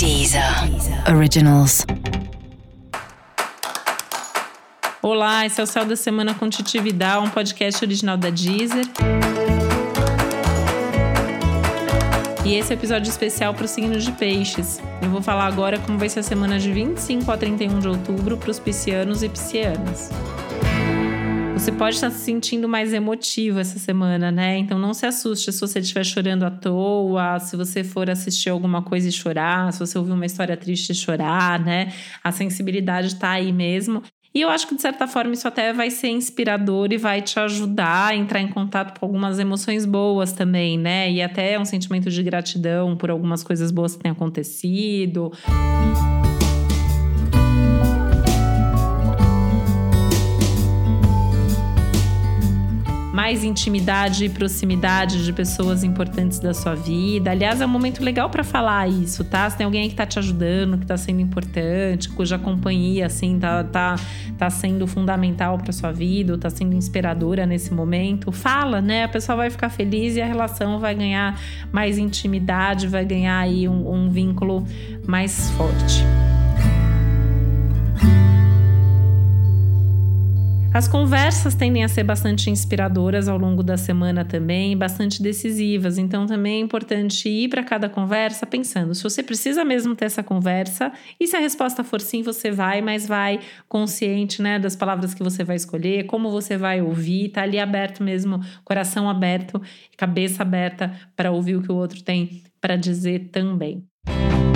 Deezer Originals. Olá, esse é o Céu da Semana com Titi Vidal, um podcast original da Deezer. E esse é o episódio especial para os signos de peixes. Eu vou falar agora como vai ser a semana de 25 a 31 de outubro para os piscianos e piscianas. Você pode estar se sentindo mais emotivo essa semana, né? Então não se assuste se você estiver chorando à toa, se você for assistir alguma coisa e chorar, se você ouvir uma história triste e chorar, né? A sensibilidade está aí mesmo. E eu acho que, de certa forma, isso até vai ser inspirador e vai te ajudar a entrar em contato com algumas emoções boas também, né? E até um sentimento de gratidão por algumas coisas boas que têm acontecido. Mais intimidade e proximidade de pessoas importantes da sua vida. Aliás, é um momento legal para falar isso, tá? Se tem alguém que tá te ajudando, que tá sendo importante, cuja companhia assim tá tá, tá sendo fundamental para sua vida, ou tá sendo inspiradora nesse momento, fala, né? A pessoa vai ficar feliz e a relação vai ganhar mais intimidade, vai ganhar aí um, um vínculo mais forte. As conversas tendem a ser bastante inspiradoras ao longo da semana também, bastante decisivas. Então também é importante ir para cada conversa pensando se você precisa mesmo ter essa conversa e se a resposta for sim, você vai, mas vai consciente, né, das palavras que você vai escolher, como você vai ouvir, tá ali aberto mesmo, coração aberto, cabeça aberta para ouvir o que o outro tem para dizer também. semana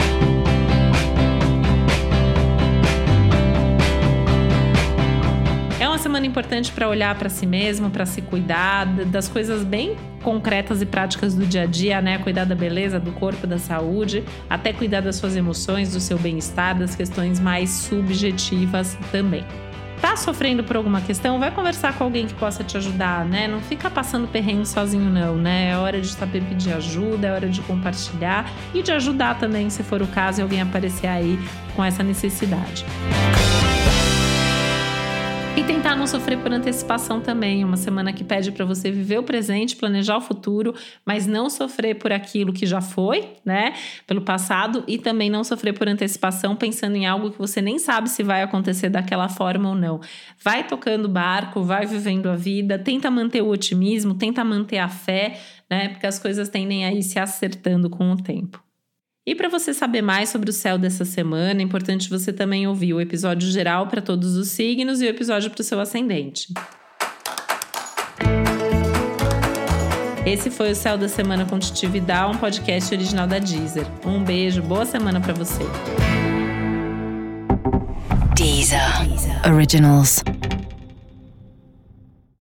importante para olhar para si mesmo, para se cuidar das coisas bem concretas e práticas do dia a dia, né? Cuidar da beleza, do corpo, da saúde, até cuidar das suas emoções, do seu bem-estar, das questões mais subjetivas também. Tá sofrendo por alguma questão? Vai conversar com alguém que possa te ajudar, né? Não fica passando perrengue sozinho, não, né? É hora de saber pedir ajuda, é hora de compartilhar e de ajudar também, se for o caso, e alguém aparecer aí com essa necessidade. E tentar não sofrer por antecipação também. Uma semana que pede para você viver o presente, planejar o futuro, mas não sofrer por aquilo que já foi, né? Pelo passado e também não sofrer por antecipação pensando em algo que você nem sabe se vai acontecer daquela forma ou não. Vai tocando barco, vai vivendo a vida, tenta manter o otimismo, tenta manter a fé, né? Porque as coisas tendem a ir se acertando com o tempo. E para você saber mais sobre o céu dessa semana, é importante você também ouvir o episódio geral para todos os signos e o episódio para o seu ascendente. Esse foi o Céu da Semana com Titi Vidal, um podcast original da Deezer. Um beijo, boa semana para você. Deezer. Originals.